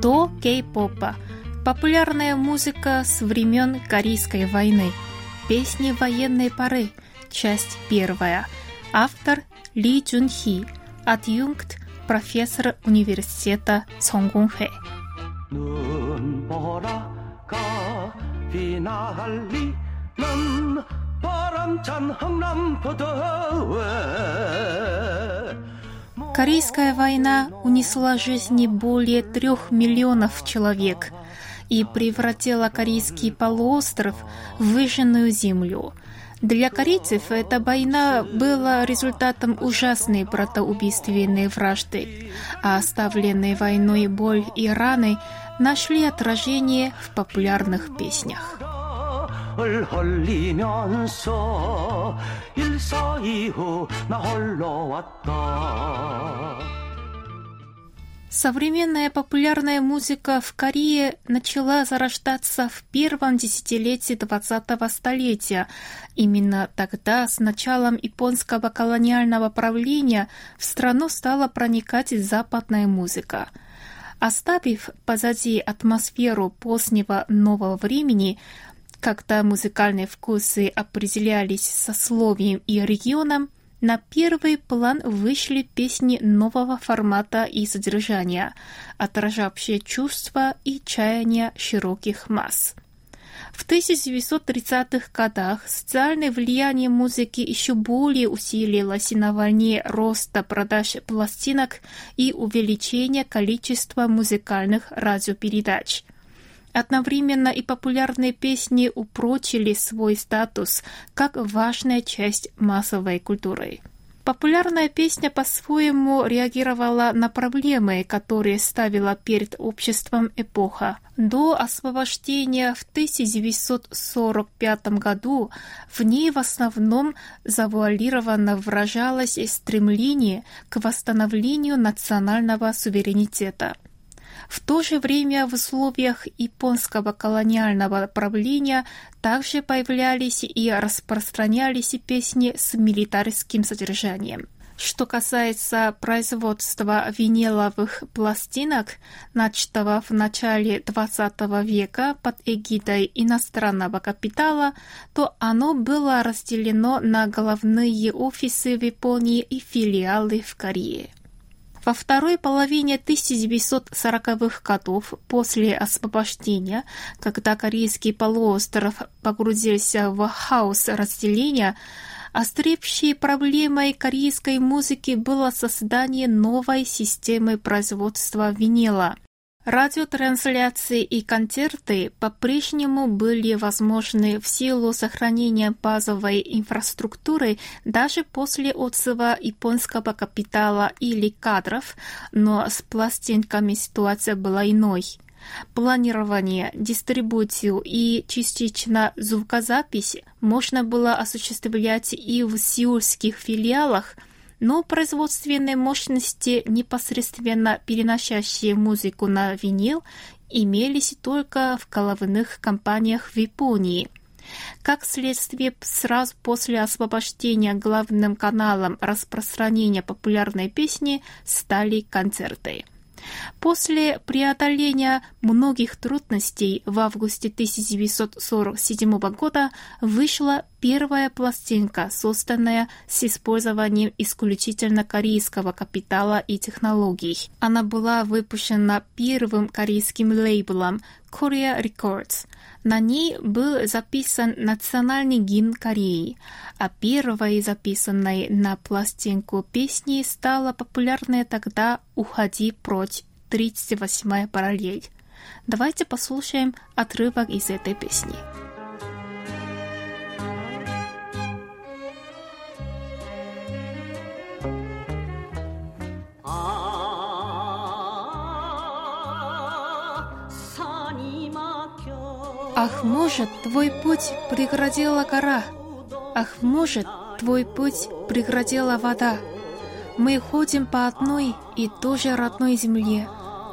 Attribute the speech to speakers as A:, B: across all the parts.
A: До кей-попа. Популярная музыка с времен Корейской войны. Песни военной поры. Часть первая. Автор Ли Джун Хи. Адъюнкт профессор университета Сонгунхэ. 바람찬 흥남포도에 Корейская война унесла жизни более трех миллионов человек и превратила корейский полуостров в выжженную землю. Для корейцев эта война была результатом ужасной братоубийственной вражды, а оставленные войной боль и раны нашли отражение в популярных песнях. 을 흘리면서 일사이후 나 홀로 왔다. Современная популярная музыка в Корее начала зарождаться в первом десятилетии 20-го столетия. Именно тогда, с началом японского колониального правления, в страну стала проникать западная музыка. Оставив позади атмосферу позднего нового времени, когда музыкальные вкусы определялись сословием и регионом, на первый план вышли песни нового формата и содержания, отражавшие чувства и чаяния широких масс. В 1930-х годах социальное влияние музыки еще более усилилось на волне роста продаж пластинок и увеличения количества музыкальных радиопередач – Одновременно и популярные песни упрочили свой статус как важная часть массовой культуры. Популярная песня по-своему реагировала на проблемы, которые ставила перед обществом эпоха. До освобождения в 1945 году в ней в основном завуалированно выражалось стремление к восстановлению национального суверенитета – в то же время в условиях японского колониального правления также появлялись и распространялись песни с милитарским содержанием. Что касается производства виниловых пластинок, начатого в начале XX века под эгидой иностранного капитала, то оно было разделено на головные офисы в Японии и филиалы в Корее. Во второй половине 1940-х годов после освобождения, когда корейский полуостров погрузился в хаос разделения, Остребщей проблемой корейской музыки было создание новой системы производства винила. Радиотрансляции и концерты по-прежнему были возможны в силу сохранения базовой инфраструктуры даже после отзыва японского капитала или кадров, но с пластинками ситуация была иной. Планирование, дистрибуцию и частично звукозапись можно было осуществлять и в сеульских филиалах – но производственные мощности, непосредственно переносящие музыку на винил, имелись только в головных компаниях в Японии. Как следствие, сразу после освобождения главным каналом распространения популярной песни стали концерты. После преодоления многих трудностей в августе 1947 года вышла первая пластинка, созданная с использованием исключительно корейского капитала и технологий. Она была выпущена первым корейским лейблом Korea Records. На ней был записан национальный гимн Кореи, а первой записанной на пластинку песни стала популярная тогда «Уходи прочь» 38-я параллель. Давайте послушаем отрывок из этой песни. Ах, может, твой путь преградила гора, Ах, может, твой путь преградила вода. Мы ходим по одной и тоже родной земле,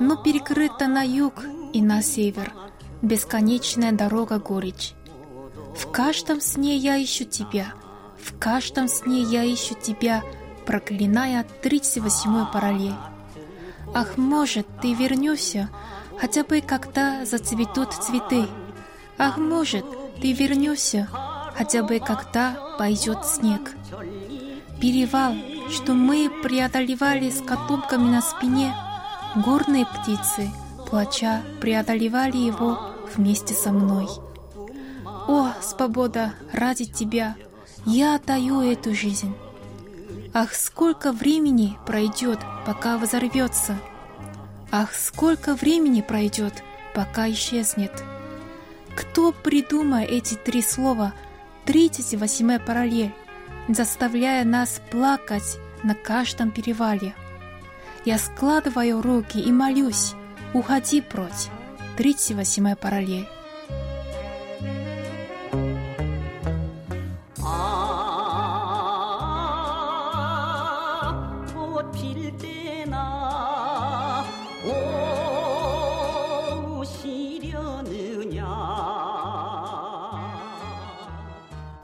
A: но перекрыта на юг и на север бесконечная дорога горечь. В каждом сне я ищу тебя, в каждом сне я ищу тебя, проклиная тридцать восьмой параллель. Ах, может, ты вернешься, хотя бы когда зацветут цветы. Ах, может, ты вернешься, хотя бы когда пойдет снег. Перевал, что мы преодолевали с котомками на спине, горные птицы, плача, преодолевали его вместе со мной. О, свобода, ради тебя я отдаю эту жизнь. Ах, сколько времени пройдет, пока взорвется! Ах, сколько времени пройдет, пока исчезнет! Кто придумал эти три слова – 38 параллель, заставляя нас плакать на каждом перевале. Я складываю руки и молюсь, уходи прочь. 38 параллель.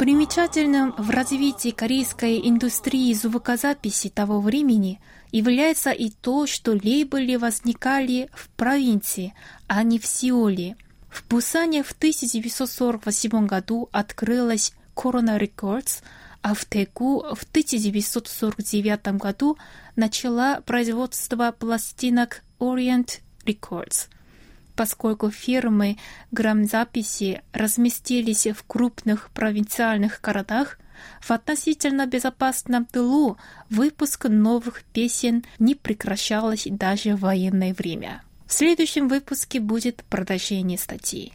A: Примечательным в развитии корейской индустрии звукозаписи того времени является и то, что лейблы возникали в провинции, а не в Сеуле. В Пусане в 1948 году открылась Corona Records, а в Тегу в 1949 году начала производство пластинок Orient Records – поскольку фирмы грамзаписи разместились в крупных провинциальных городах, в относительно безопасном тылу выпуск новых песен не прекращалось даже в военное время. В следующем выпуске будет продолжение статьи.